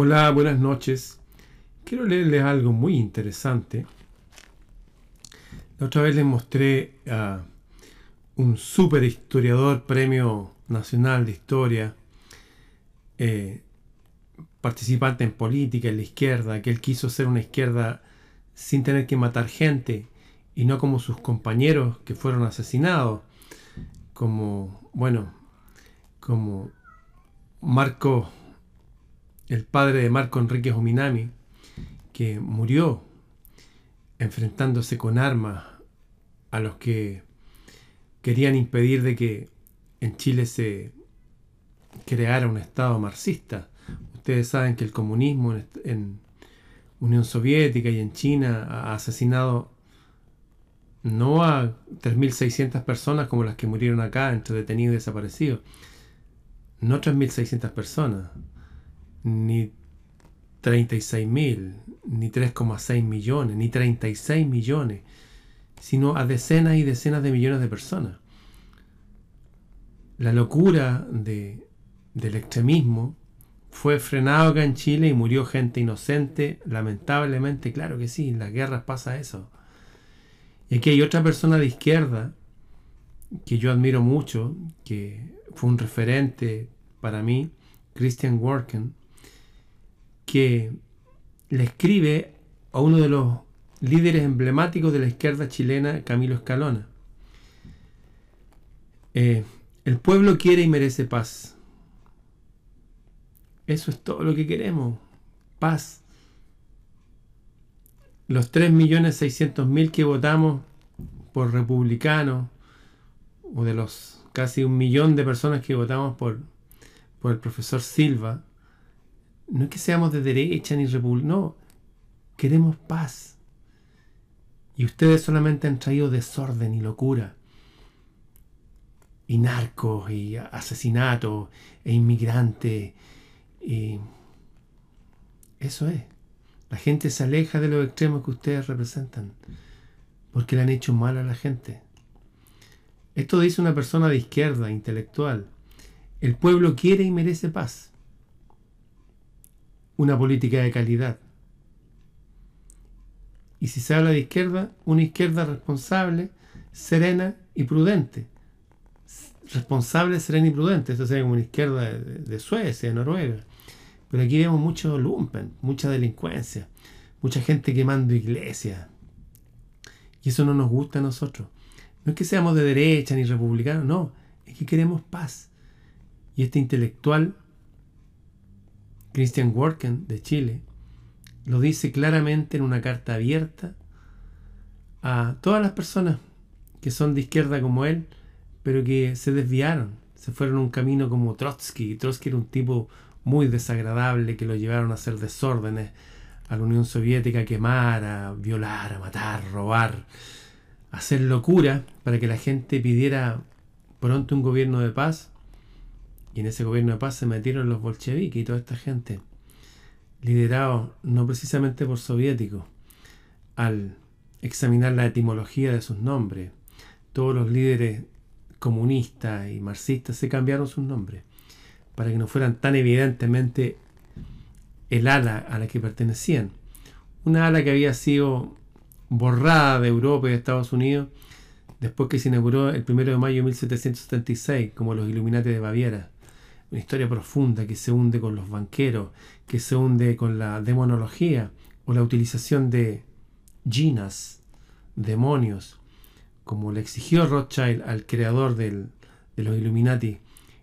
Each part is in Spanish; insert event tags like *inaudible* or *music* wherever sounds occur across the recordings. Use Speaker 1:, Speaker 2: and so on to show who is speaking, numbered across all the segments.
Speaker 1: Hola, buenas noches. Quiero leerles algo muy interesante. La otra vez les mostré a un super historiador, premio nacional de historia, eh, participante en política, en la izquierda, que él quiso ser una izquierda sin tener que matar gente y no como sus compañeros que fueron asesinados, como, bueno, como Marco, el padre de Marco Enrique Ominami, que murió enfrentándose con armas a los que querían impedir de que en Chile se creara un Estado marxista. Ustedes saben que el comunismo en, Unión Soviética y en China ha asesinado no a 3.600 personas como las que murieron acá entre detenidos y desaparecidos, no 3.600 personas, ni 36.000, ni 3,6 millones, ni 36 millones, sino a decenas y decenas de millones de personas. La locura de, del extremismo fue frenado acá en Chile y murió gente inocente, lamentablemente, claro que sí, en las guerras pasa eso. Y aquí hay otra persona de izquierda que yo admiro mucho, que fue un referente para mí, Christian Worken, que le escribe a uno de los líderes emblemáticos de la izquierda chilena, Camilo Escalona. Eh, el pueblo quiere y merece paz. Eso es todo lo que queremos. Paz. Los 3.600.000 que votamos por republicanos, o de los casi un millón de personas que votamos por, por el profesor Silva, no es que seamos de derecha ni republicanos, no, queremos paz. Y ustedes solamente han traído desorden y locura. Y narcos, y asesinatos, e inmigrantes. Y eso es. La gente se aleja de los extremos que ustedes representan. Porque le han hecho mal a la gente. Esto dice una persona de izquierda, intelectual. El pueblo quiere y merece paz una política de calidad. Y si se habla de izquierda, una izquierda responsable, serena y prudente. Responsable, serena y prudente. Esto sería como una izquierda de, Suecia, de Noruega. Pero aquí vemos mucho lumpen, mucha delincuencia, mucha gente quemando iglesias. Y eso no nos gusta a nosotros. No es que seamos de derecha ni republicanos, no. Es que queremos paz. Y este intelectual Christian Worken de Chile lo dice claramente en una carta abierta a todas las personas que son de izquierda como él, pero que se desviaron, se fueron un camino como Trotsky. Trotsky era un tipo muy desagradable que lo llevaron a hacer desórdenes a la Unión Soviética, a quemar, a violar, a matar, robar, a hacer locura para que la gente pidiera pronto un gobierno de paz y en ese gobierno de paz se metieron los bolcheviques y toda esta gente, liderados no precisamente por soviéticos, al examinar la etimología de sus nombres. Todos los líderes comunistas y marxistas se cambiaron sus nombres para que no fueran tan evidentemente el ala a la que pertenecían. Una ala que había sido borrada de Europa y de Estados Unidos después que se inauguró el 1 de mayo de 1776 como los Illuminati de Baviera una historia profunda que se hunde con los banqueros, que se hunde con la demonología o la utilización de ginas, demonios, como le exigió Rothschild al creador de los Illuminati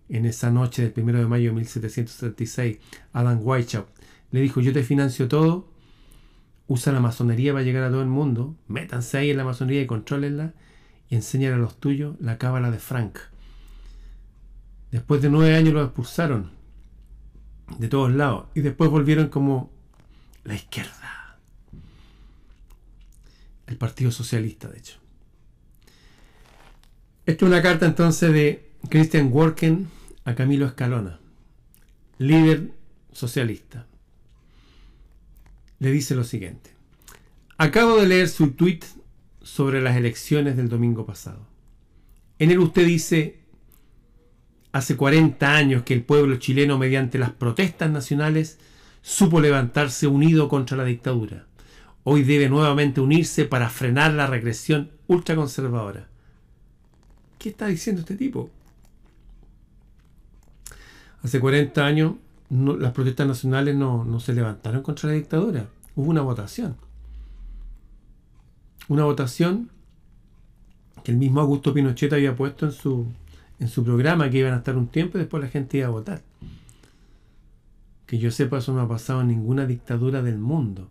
Speaker 1: en esa noche del 1 de mayo de 1776, Adam Weishaupt, le dijo, yo te financio todo, usa la masonería para llegar a todo el mundo, métanse ahí en la masonería y contrólenla, y enseñar a los tuyos la cábala de Frank. Después de nueve años lo expulsaron de todos lados y después volvieron como la izquierda. El Partido Socialista, de hecho. Esta es una carta entonces de Christian Worken a Camilo Escalona, líder socialista. Le dice lo siguiente. Acabo de leer su tweet sobre las elecciones del domingo pasado. En él usted dice, Hace 40 años que el pueblo chileno, mediante las protestas nacionales, supo levantarse unido contra la dictadura. Hoy debe nuevamente unirse para frenar la regresión ultraconservadora. ¿Qué está diciendo este tipo? Hace 40 años las protestas nacionales no, no se levantaron contra la dictadura. Hubo una votación. Una votación que el mismo Augusto Pinochet había puesto en su, en su programa que iban a estar un tiempo y después la gente iba a votar. Que yo sepa, eso no ha pasado en ninguna dictadura del mundo.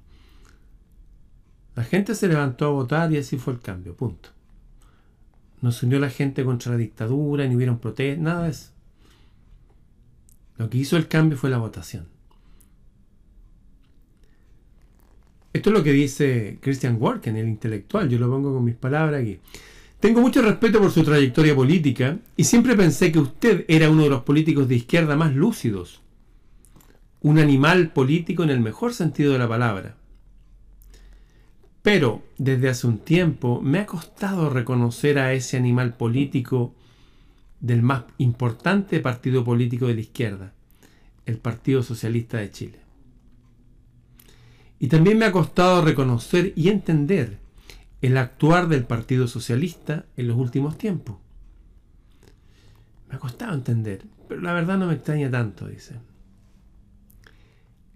Speaker 1: La gente se levantó a votar y así fue el cambio, punto. No se unió la gente contra la dictadura, ni hubieron protestas, nada de eso. Lo que hizo el cambio fue la votación. Esto es lo que dice Christian Worken, el intelectual, yo lo pongo con mis palabras aquí. Tengo mucho respeto por su trayectoria política y siempre pensé que usted era uno de los políticos de izquierda más lúcidos. Un animal político en el mejor sentido de la palabra. Pero desde hace un tiempo me ha costado reconocer a ese animal político del más importante partido político de la izquierda, el Partido Socialista de Chile. Y también me ha costado reconocer y entender el actuar del Partido Socialista en los últimos tiempos. Me ha costado entender, pero la verdad no me extraña tanto, dice.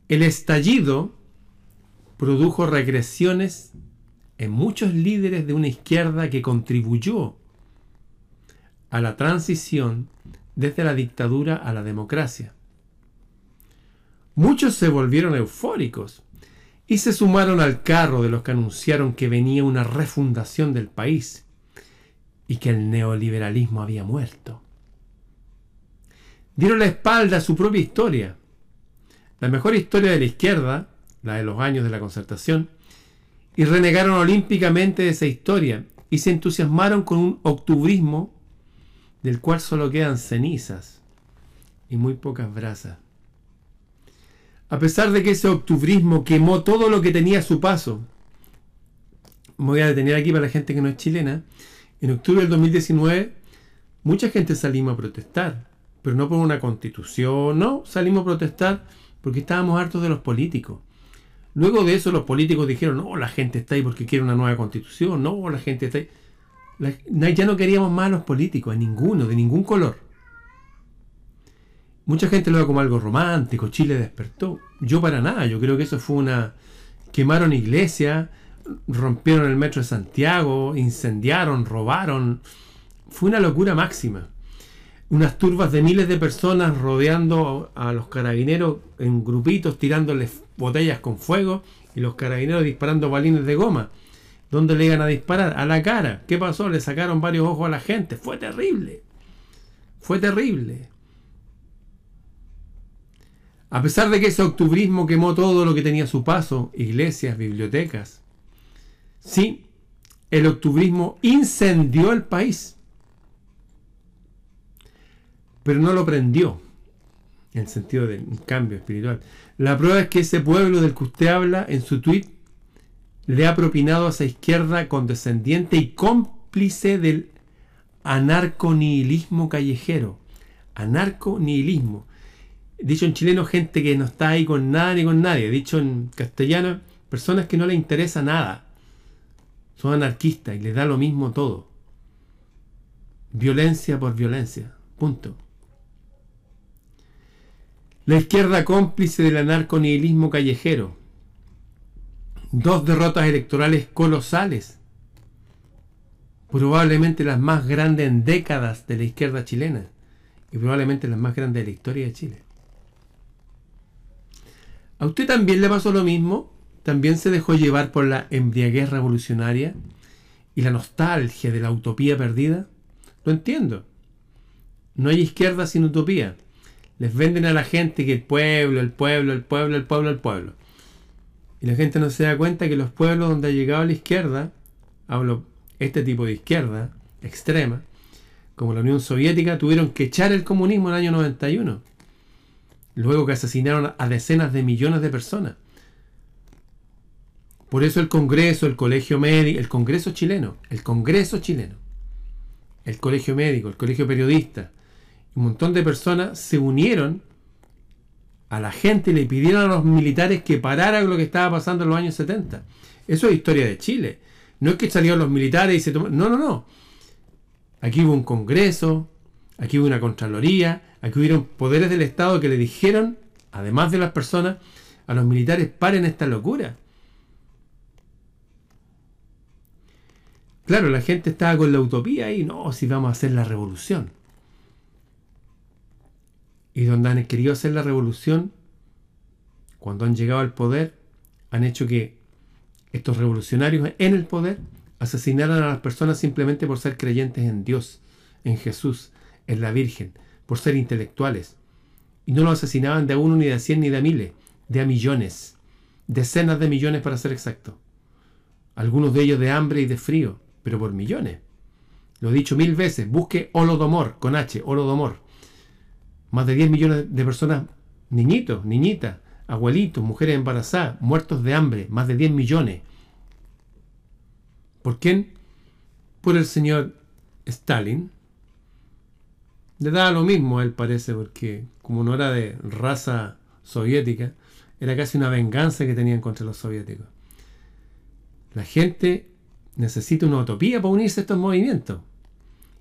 Speaker 1: El estallido produjo regresiones en muchos líderes de una izquierda que contribuyó a la transición desde la dictadura a la democracia. Muchos se volvieron eufóricos y se sumaron al carro de los que anunciaron que venía una refundación del país y que el neoliberalismo había muerto. Dieron la espalda a su propia historia. La mejor historia de la izquierda, la de los años de la concertación, y renegaron olímpicamente de esa historia y se entusiasmaron con un octubrismo del cual solo quedan cenizas y muy pocas brasas. A pesar de que ese octubrismo quemó todo lo que tenía a su paso, me voy a detener aquí para la gente que no es chilena, en octubre del 2019 mucha gente salimos a protestar, pero no por una constitución, no, salimos a protestar porque estábamos hartos de los políticos. Luego de eso los políticos dijeron, no, la gente está ahí porque quiere una nueva constitución, no, la gente está ahí. ya no queríamos más a los políticos, a ninguno, de ningún color. Mucha gente lo ve como algo romántico, Chile despertó. Yo para nada, yo creo que eso fue una... Quemaron iglesias, rompieron el metro de Santiago, incendiaron, robaron. Fue una locura máxima. Unas turbas de miles de personas rodeando a los carabineros en grupitos, tirándoles botellas con fuego y los carabineros disparando balines de goma. ¿Dónde le iban a disparar? A la cara. ¿Qué pasó? Le sacaron varios ojos a la gente. Fue terrible. Fue terrible. A pesar de que ese octubrismo quemó todo lo que tenía a su paso, iglesias, bibliotecas, sí, el octubrismo incendió el país, pero no lo prendió, en el sentido de un cambio espiritual. La prueba es que ese pueblo del que usted habla en su tweet le ha propinado a esa izquierda condescendiente y cómplice del anarconihilismo callejero. Anarconihilismo dicho en chileno, gente que no está ahí con nada ni con nadie. Dicho en castellano, personas que no les interesa nada. Son anarquistas y les da lo mismo todo. Violencia por violencia. Punto. La izquierda cómplice del anarconihilismo callejero. Dos derrotas electorales colosales. Probablemente las más grandes en décadas de la izquierda chilena. Y probablemente las más grandes de la historia de Chile. ¿A usted también le pasó lo mismo? ¿También se dejó llevar por la embriaguez revolucionaria y la nostalgia de la utopía perdida? Lo entiendo. No hay izquierda sin utopía. Les venden a la gente que el pueblo, el pueblo, el pueblo, el pueblo, el pueblo. Y la gente no se da cuenta que los pueblos donde ha llegado la izquierda, hablo este tipo de izquierda extrema, como la Unión Soviética, tuvieron que echar el comunismo en el año 91 luego que asesinaron a decenas de millones de personas. Por eso el Congreso, el Colegio Médico, el Congreso chileno, el Congreso chileno, el Colegio Médico, el Colegio Periodista, un montón de personas se unieron a la gente y le pidieron a los militares que pararan lo que estaba pasando en los años 70. Eso es historia de Chile. No es que salieron los militares y se tomaron... No, no, no. Aquí hubo un congreso, aquí hubo una contraloría, aquí hubieron poderes del Estado que le dijeron, además de las personas, a los militares, paren esta locura. Claro, la gente estaba con la utopía y no, si vamos a hacer la revolución. Y donde han querido hacer la revolución, cuando han llegado al poder, han hecho que estos revolucionarios en el poder asesinaran a las personas simplemente por ser creyentes en Dios, en Jesús, en la Virgen, por ser intelectuales. Y no lo asesinaban de uno, ni de a cien, ni de a miles, de a millones, decenas de millones para ser exacto. Algunos de ellos de hambre y de frío, pero por millones. Lo he dicho mil veces, busque Holodomor, con H, Holodomor. Más de 10 millones de personas, niñitos, niñitas, abuelitos, mujeres embarazadas, muertos de hambre, más de 10 millones. ¿Por quién? Por el señor Stalin. Le daba lo mismo a él, parece, porque como no era de raza soviética, era casi una venganza que tenían contra los soviéticos. La gente necesita una utopía para unirse a estos movimientos.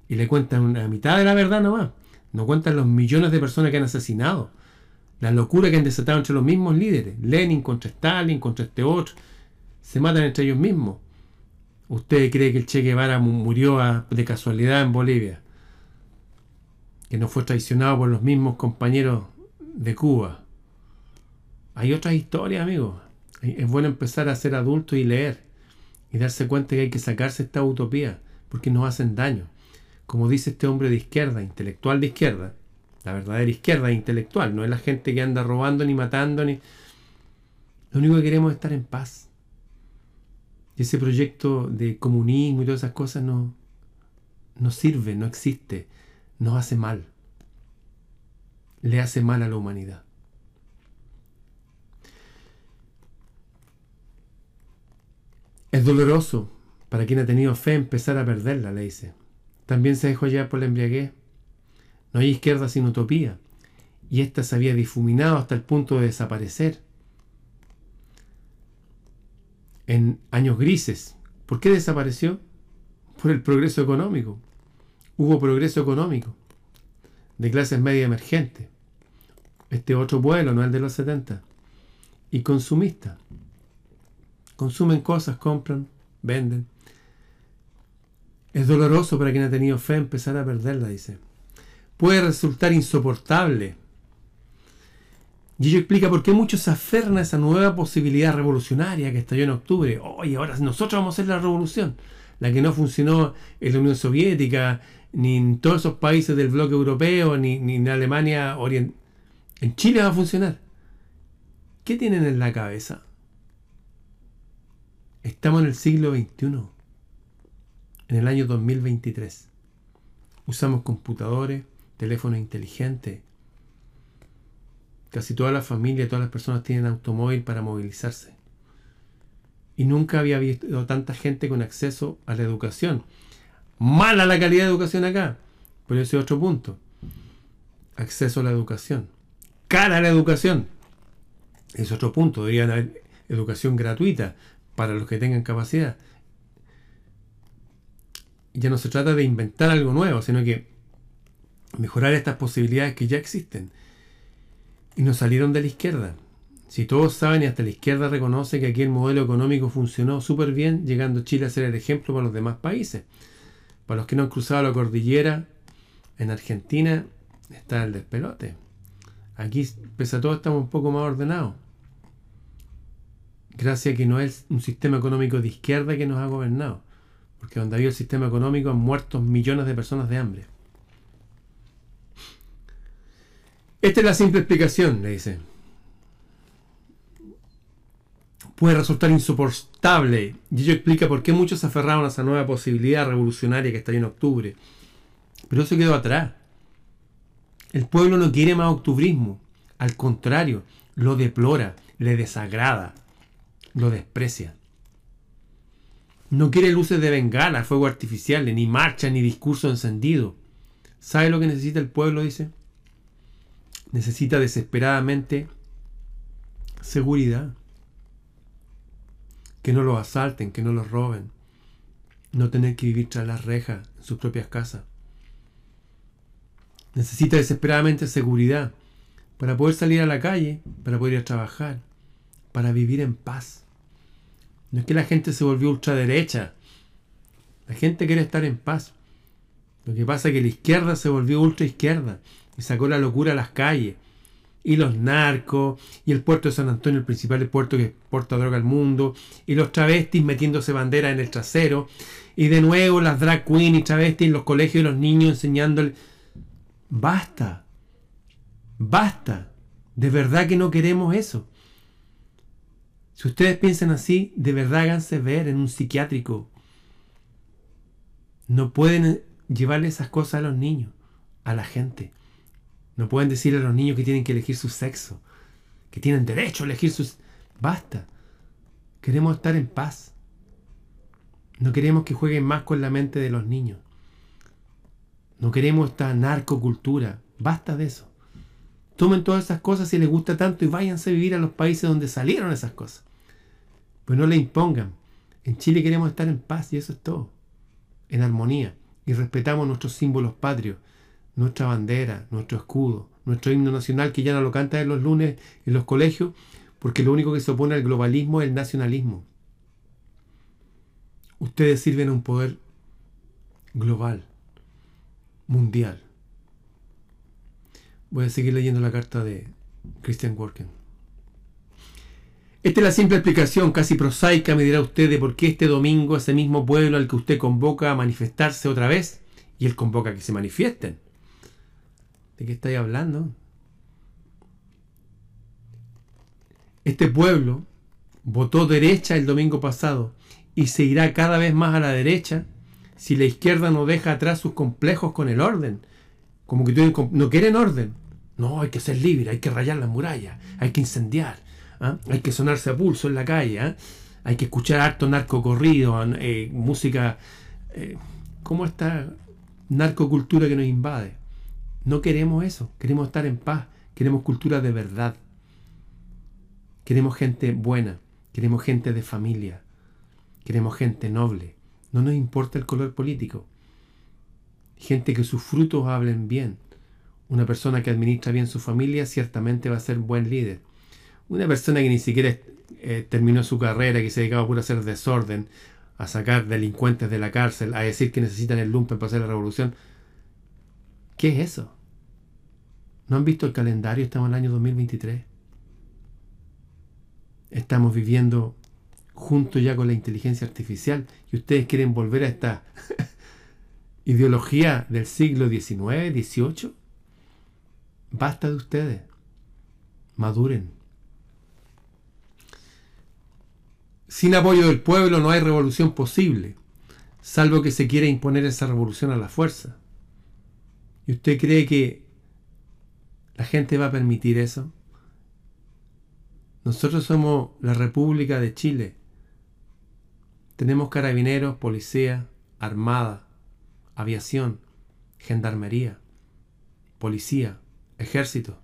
Speaker 1: Y le cuentan una mitad de la verdad nomás. No cuentan los millones de personas que han asesinado. La locura que han desatado entre los mismos líderes. Lenin contra Stalin, contra este otro. Se matan entre ellos mismos. ¿Usted cree que el Che Guevara murió de casualidad en Bolivia? Que no fue traicionado por los mismos compañeros de Cuba. Hay otras historias, amigos. Es bueno empezar a ser adulto y leer y darse cuenta que hay que sacarse esta utopía porque nos hacen daño. Como dice este hombre de izquierda, intelectual de izquierda, la verdadera izquierda intelectual, no es la gente que anda robando ni matando ni... Lo único que queremos es estar en paz. Y ese proyecto de comunismo y todas esas cosas no, no sirve, no existe, nos hace mal. Le hace mal a la humanidad. Es doloroso para quien ha tenido fe empezar a perderla, le dice. También se dejó llevar por la embriaguez. No hay izquierda sin utopía, y ésta se había difuminado hasta el punto de desaparecer. En años grises. ¿Por qué desapareció? Por el progreso económico. Hubo progreso económico de clases media emergentes. Este otro pueblo, no el de los 70. Y consumista. Consumen cosas, compran, venden. Es doloroso para quien ha tenido fe empezar a perderla, dice. Puede resultar insoportable. Y ello explica por qué muchos se aferran a esa nueva posibilidad revolucionaria que estalló en octubre. Oye, ahora nosotros vamos a hacer la revolución. La que no funcionó en la Unión Soviética, ni en todos esos países del bloque europeo, ni, ni en Alemania Oriental. En Chile va a funcionar. ¿Qué tienen en la cabeza? Estamos en el siglo XXI, en el año 2023. Usamos computadores, teléfonos inteligentes. Casi toda la familia, todas las personas tienen automóvil para movilizarse. Y nunca había visto tanta gente con acceso a la educación. Mala la calidad de educación acá. Pero ese es otro punto. Acceso a la educación. Cara a la educación. Es otro punto. Deberían haber educación gratuita para los que tengan capacidad. Ya no se trata de inventar algo nuevo, sino que mejorar estas posibilidades que ya existen. Y nos salieron de la izquierda. Si todos saben y hasta la izquierda reconoce que aquí el modelo económico funcionó súper bien, llegando Chile a ser el ejemplo para los demás países. Para los que no han cruzado la cordillera, en Argentina está el despelote. Aquí, pese a todo, estamos un poco más ordenados gracias a que no es un sistema económico de izquierda que nos ha gobernado. Porque donde había el sistema económico han muerto millones de personas de hambre. Esta es la simple explicación, le dice. Puede resultar insoportable, y ello explica por qué muchos se aferraron a esa nueva posibilidad revolucionaria que está en octubre. Pero eso quedó atrás. El pueblo no quiere más octubrismo, al contrario, lo deplora, le desagrada lo desprecia. No quiere luces de bengala, fuego artificial, ni marcha, ni discurso encendido. ¿Sabe lo que necesita el pueblo? Dice. Necesita desesperadamente seguridad. Que no los asalten, que no los roben. No tener que vivir tras las rejas en sus propias casas. Necesita desesperadamente seguridad para poder salir a la calle, para poder ir a trabajar, para vivir en paz. No es que la gente se volvió ultraderecha. La gente quiere estar en paz. Lo que pasa es que la izquierda se volvió ultraizquierda y sacó la locura a las calles. Y los narcos, y el puerto de San Antonio, el principal puerto que exporta droga al mundo, y los travestis metiéndose bandera en el trasero, y de nuevo las drag queens y travestis en los colegios de los niños enseñándoles. Basta, basta, de verdad que no queremos eso. Si ustedes piensan así, de verdad háganse ver en un psiquiátrico. No pueden llevarle esas cosas a los niños, a la gente. No pueden decirle a los niños que tienen que elegir su sexo, que tienen derecho a elegir sus... Basta. Queremos estar en paz. No queremos que jueguen más con la mente de los niños. No queremos esta narcocultura. Basta de eso. Tomen todas esas cosas si les gusta tanto y váyanse a vivir a los países donde salieron esas cosas. Pues no le impongan. En Chile queremos estar en paz y eso es todo. En armonía. Y respetamos nuestros símbolos patrios, nuestra bandera, nuestro escudo, nuestro himno nacional que ya no lo canta en los lunes en los colegios, porque lo único que se opone al globalismo es el nacionalismo. Ustedes sirven a un poder global, mundial. Voy a seguir leyendo la carta de Christian Worken. Esta es la simple explicación, casi prosaica, me dirá usted, de por qué este domingo ese mismo pueblo al que usted convoca a manifestarse otra vez, y él convoca a que se manifiesten. ¿De qué estáis hablando? Este pueblo votó derecha el domingo pasado y se irá cada vez más a la derecha si la izquierda no deja atrás sus complejos con el orden. Como que no quieren orden. No, hay que ser libre, hay que rayar las murallas, hay que incendiar, ¿ah? hay que sonarse a pulso en la calle, ¿ah? hay que escuchar harto narco corrido, eh, música, eh, como esta narcocultura que nos invade. No queremos eso, queremos estar en paz, queremos cultura de verdad, queremos gente buena, queremos gente de familia, queremos gente noble, no nos importa el color político, gente que sus frutos hablen bien, una persona que administra bien su familia ciertamente va a ser buen líder. Una persona que ni siquiera eh, terminó su carrera, que se dedicaba a puro hacer desorden, a sacar delincuentes de la cárcel, a decir que necesitan el lumpen para hacer la revolución. ¿Qué es eso? ¿No han visto el calendario? Estamos en el año 2023. Estamos viviendo junto ya con la inteligencia artificial y ustedes quieren volver a esta *laughs* ideología del siglo XIX, XVIII. Basta de ustedes. Maduren. Sin apoyo del pueblo no hay revolución posible, salvo que se quiera imponer esa revolución a la fuerza. ¿Y usted cree que la gente va a permitir eso? Nosotros somos la República de Chile. Tenemos carabineros, policía, armada, aviación, gendarmería, policía, ejército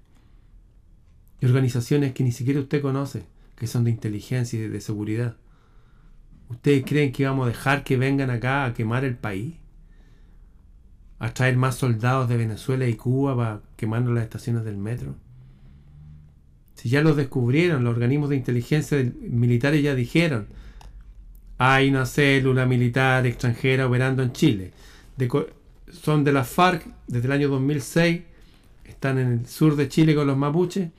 Speaker 1: y organizaciones que ni siquiera usted conoce, que son de inteligencia y de seguridad. ¿Ustedes creen que vamos a dejar que vengan acá a quemar el país? ¿A traer más soldados de Venezuela y Cuba para quemar las estaciones del metro? Si ya los descubrieron, los organismos de inteligencia militares ya dijeron, hay una célula militar extranjera operando en Chile. son de la FARC desde el año 2006 están en el sur de Chile con los mapuches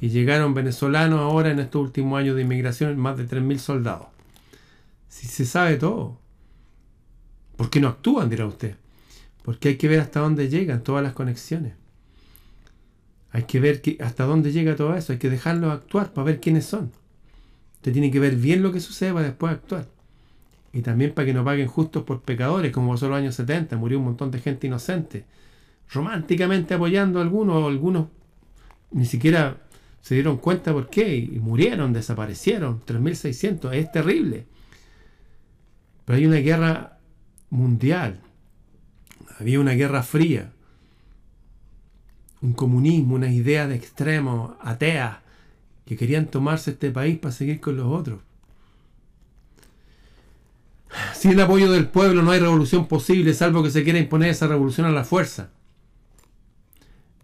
Speaker 1: y llegaron venezolanos ahora en estos últimos años de inmigración, más de 3.000 soldados. Si se sabe todo, ¿por qué no actúan? dirá usted. Porque hay que ver hasta dónde llegan todas las conexiones. Hay que ver hasta dónde llega todo eso. Hay que dejarlos actuar para ver quiénes son. Usted tiene que ver bien lo que sucede para después actuar. Y también para que no paguen justos por pecadores, como pasó en los años 70. Murió un montón de gente inocente románticamente apoyando a algunos, o algunos ni siquiera se dieron cuenta por qué y murieron, desaparecieron, 3.600, es terrible. Pero hay una guerra mundial, había una guerra fría, un comunismo, una idea de extremo, atea, que querían tomarse este país para seguir con los otros. Sin el apoyo del pueblo no hay revolución posible, salvo que se quiera imponer esa revolución a la fuerza.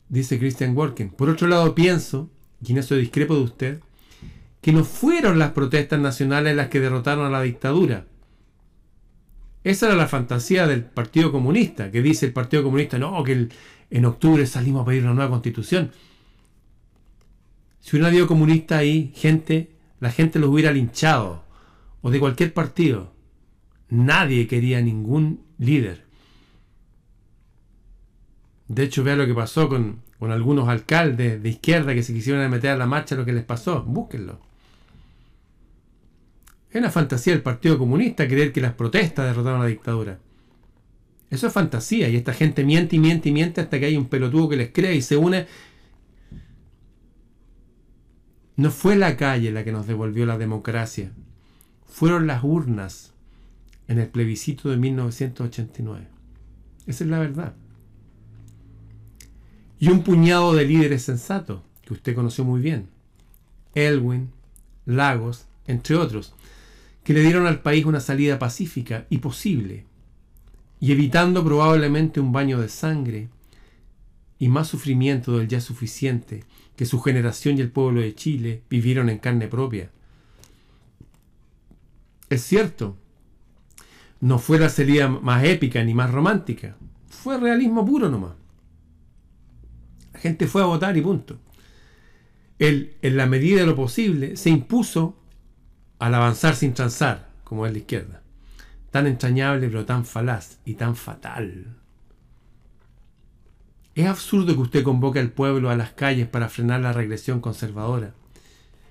Speaker 1: Dice Christian Worken. Por otro lado, pienso, y en eso discrepo de usted, que no fueron las protestas nacionales las que derrotaron a la dictadura. Esa era la fantasía del Partido Comunista, que dice el Partido Comunista, no, que en octubre salimos a pedir una nueva constitución. Si hubiera habido comunista ahí, gente, la gente los hubiera linchado, o de cualquier partido. Nadie quería ningún líder. De hecho, vea lo que pasó con, con algunos alcaldes de izquierda que se quisieron meter a la marcha, lo que les pasó. Búsquenlo. Es una fantasía del Partido Comunista creer que las protestas derrotaron a la dictadura. Eso es fantasía y esta gente miente y miente y miente hasta que hay un pelotudo que les cree y se une. No fue la calle la que nos devolvió la democracia, fueron las urnas en el plebiscito de 1989. Esa es la verdad. Y un puñado de líderes sensatos, que usted conoció muy bien. Elwin, Lagos, entre otros, que le dieron al país una salida pacífica y posible, y evitando probablemente un baño de sangre y más sufrimiento del ya suficiente que su generación y el pueblo de Chile vivieron en carne propia. Es cierto, no fue la salida más épica ni más romántica. Fue realismo puro nomás. La gente fue a votar y punto. Él, en la medida de lo posible, se impuso al avanzar sin transar, como es la izquierda. Tan entrañable, pero tan falaz y tan fatal. Es absurdo que usted convoque al pueblo a las calles para frenar la regresión conservadora.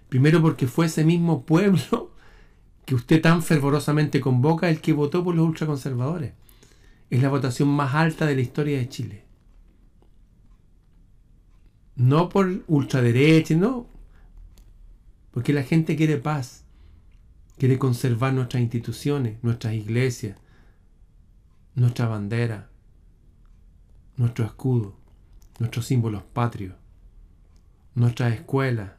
Speaker 1: Primero porque fue ese mismo pueblo *laughs* que usted tan fervorosamente convoca el que votó por los ultraconservadores. Es la votación más alta de la historia de Chile. No por ultraderecha, no. Porque la gente quiere paz. Quiere conservar nuestras instituciones, nuestras iglesias, nuestra bandera, nuestro escudo, nuestros símbolos patrios, nuestras escuelas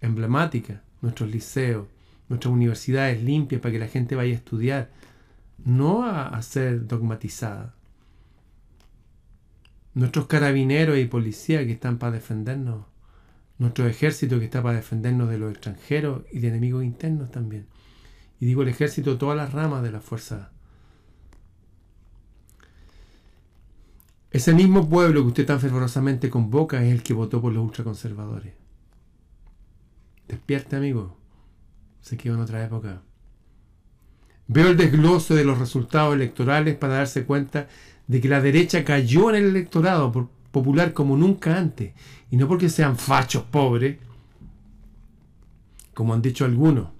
Speaker 1: emblemáticas, nuestros liceos, nuestras universidades limpias para que la gente vaya a estudiar, no a, ser dogmatizada. Nuestros carabineros y policías que están para defendernos, nuestro ejército que está para defendernos de los extranjeros y de enemigos internos también. Y digo el ejército, todas las ramas de la fuerza. Ese mismo pueblo que usted tan fervorosamente convoca es el que votó por los ultraconservadores. Despierte, amigo se quedó en otra época. Veo el desglose de los resultados electorales para darse cuenta de que la derecha cayó en el electorado popular como nunca antes. Y no porque sean fachos pobres, como han dicho algunos.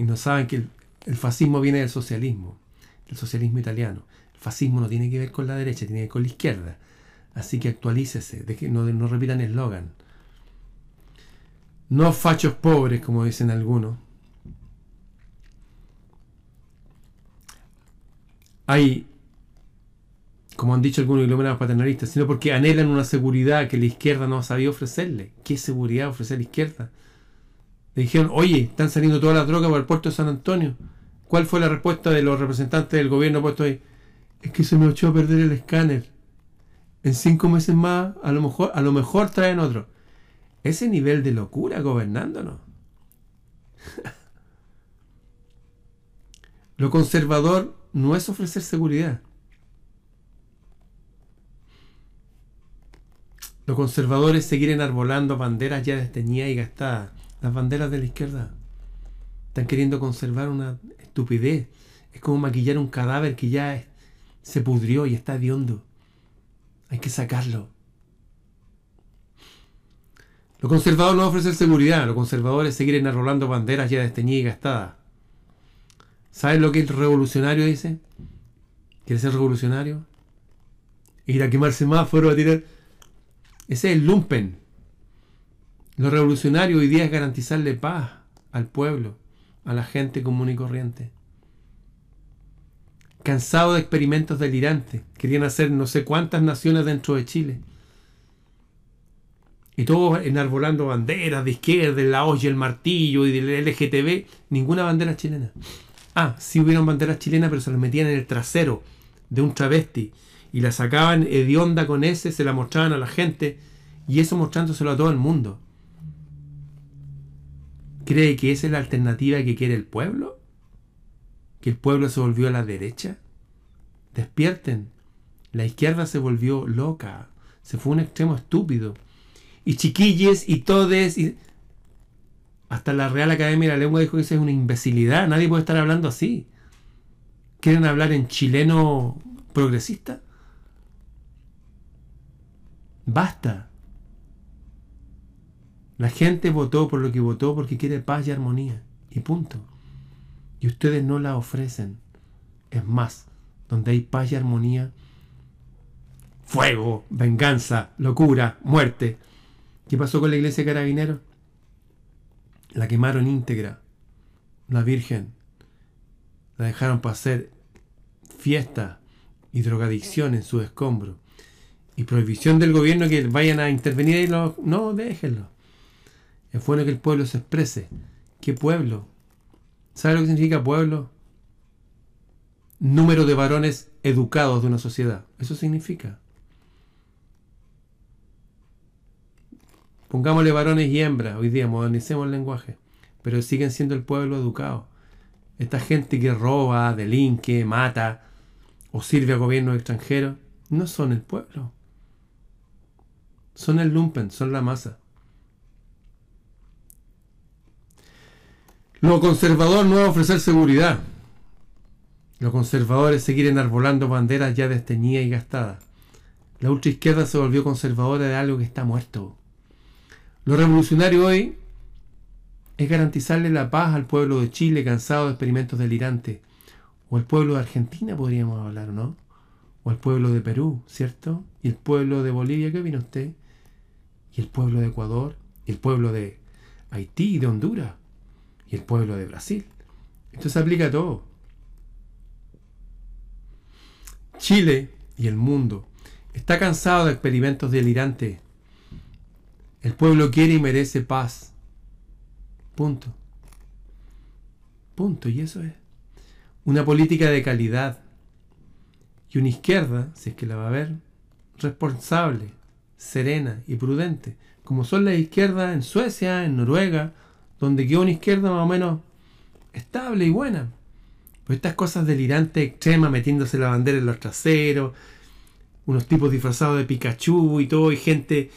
Speaker 1: Y no saben que el, fascismo viene del socialismo, del socialismo italiano. El fascismo no tiene que ver con la derecha, tiene que ver con la izquierda. Así que actualícese, de que no, no repitan eslogan. No fachos pobres, como dicen algunos. Hay, como han dicho algunos iluminados paternalistas, sino porque anhelan una seguridad que la izquierda no ha sabido ofrecerle. ¿Qué seguridad ofrecer la izquierda? Le dijeron, oye, están saliendo toda la droga por el puerto de San Antonio. ¿Cuál fue la respuesta de los representantes del gobierno puesto ahí? Es que se me echó a perder el escáner. En cinco meses más, a lo mejor, a lo mejor traen otro ese nivel de locura gobernándonos. *laughs* Lo conservador no es ofrecer seguridad. Lo conservador es seguir enarbolando banderas ya desteñidas y gastadas. Las banderas de la izquierda. Están queriendo conservar una estupidez. Es como maquillar un cadáver que ya se pudrió y está hediondo. Hay que sacarlo. Lo conservador no ofrece seguridad, lo conservador es seguir enarrolando banderas ya desteñidas y gastadas. ¿Sabes lo que el revolucionario dice? ¿Quiere ser revolucionario? Ir a quemar semáforos, a tirar. Ese es el lumpen. Lo revolucionario hoy día es garantizarle paz al pueblo, a la gente común y corriente. Cansado de experimentos delirantes, querían hacer no sé cuántas naciones dentro de Chile y todos enarbolando banderas de izquierda, la olla, el martillo y del LGTB, ninguna bandera chilena. Ah, sí hubieron banderas chilenas, pero se las metían en el trasero de un travesti y la sacaban hedionda con ese, se la mostraban a la gente y eso mostrándoselo a todo el mundo. ¿Cree que esa es la alternativa que quiere el pueblo? ¿Que el pueblo se volvió a la derecha? Despierten. La izquierda se volvió loca. Se fue un extremo estúpido. Y chiquilles y todes y... Hasta la Real Academia de la Lengua dijo que eso es una imbecilidad. Nadie puede estar hablando así. ¿Quieren hablar en chileno progresista? Basta. La gente votó por lo que votó porque quiere paz y armonía. Y punto. Y ustedes no la ofrecen. Es más, donde hay paz y armonía, fuego, venganza, locura, muerte. ¿Qué pasó con la iglesia de carabineros? La quemaron íntegra. La Virgen. La dejaron para hacer fiesta y drogadicción en su escombro. Y prohibición del gobierno que vayan a intervenir y los... No, déjenlo. Es bueno que el pueblo se exprese. ¿Qué pueblo? ¿Sabe lo que significa pueblo? Número de varones educados de una sociedad. Eso significa. Pongámosle varones y hembras hoy día, modernicemos el lenguaje. Pero siguen siendo el pueblo educado. Esta gente que roba, delinque, mata o sirve a gobiernos extranjeros, no son el pueblo. Son el lumpen, son la masa. Lo conservador no es ofrecer seguridad. Lo conservador es seguir enarbolando banderas ya desteñidas y gastadas. La ultraizquierda se volvió conservadora de algo que está muerto. Lo revolucionario hoy es garantizarle la paz al pueblo de Chile cansado de experimentos delirantes. O al pueblo de Argentina podríamos hablar, ¿no? O al pueblo de Perú, ¿cierto? Y el pueblo de Bolivia, ¿qué vino usted? Y el pueblo de Ecuador, y el pueblo de Haití y de Honduras y el pueblo de Brasil. Esto se aplica a todo. Chile y el mundo está cansado de experimentos delirantes. El pueblo quiere y merece paz. Punto. Punto. Y eso es. Una política de calidad. Y una izquierda, si es que la va a haber, responsable, serena y prudente. Como son las izquierdas en Suecia, en Noruega, donde quedó una izquierda más o menos estable y buena. Pues estas cosas delirantes, extremas, metiéndose la bandera en los traseros, unos tipos disfrazados de Pikachu y todo, y gente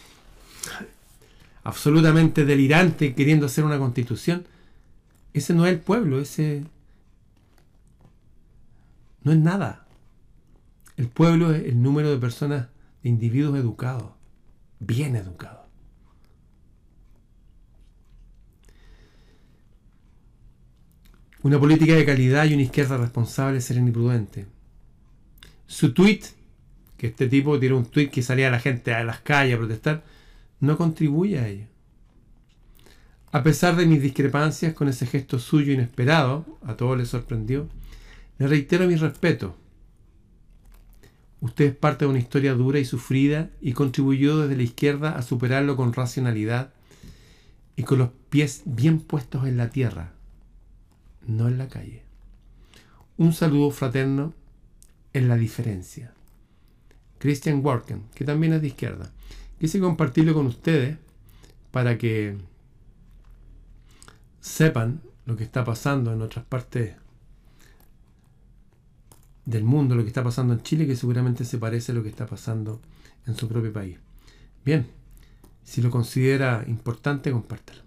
Speaker 1: absolutamente delirante queriendo hacer una constitución. Ese no es el pueblo, ese no es nada. El pueblo es el número de personas, de individuos educados, bien educados. Una política de calidad y una izquierda responsable, serena y prudente. Su tweet, que este tipo tiene un tweet que salía a la gente a las calles a protestar, no contribuye a ello. A pesar de mis discrepancias con ese gesto suyo inesperado, a todos les sorprendió, le reitero mi respeto. Usted es parte de una historia dura y sufrida y contribuyó desde la izquierda a superarlo con racionalidad y con los pies bien puestos en la tierra, no en la calle. Un saludo fraterno en la diferencia. Christian Worken, que también es de izquierda. Quise compartirlo con ustedes para que sepan lo que está pasando en otras partes del mundo, lo que está pasando en Chile, que seguramente se parece a lo que está pasando en su propio país. Bien, si lo considera importante, compártelo.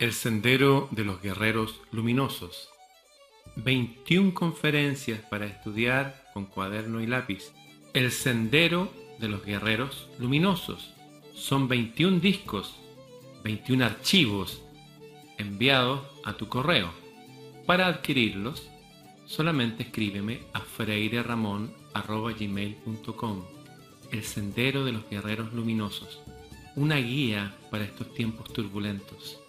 Speaker 1: El Sendero de los Guerreros Luminosos. 21 conferencias para estudiar con cuaderno y lápiz. El Sendero de los Guerreros Luminosos. Son 21 discos, 21 archivos enviados a tu correo. Para adquirirlos, solamente escríbeme a freireramon.gmail.com El Sendero de los Guerreros Luminosos. Una guía para estos tiempos turbulentos.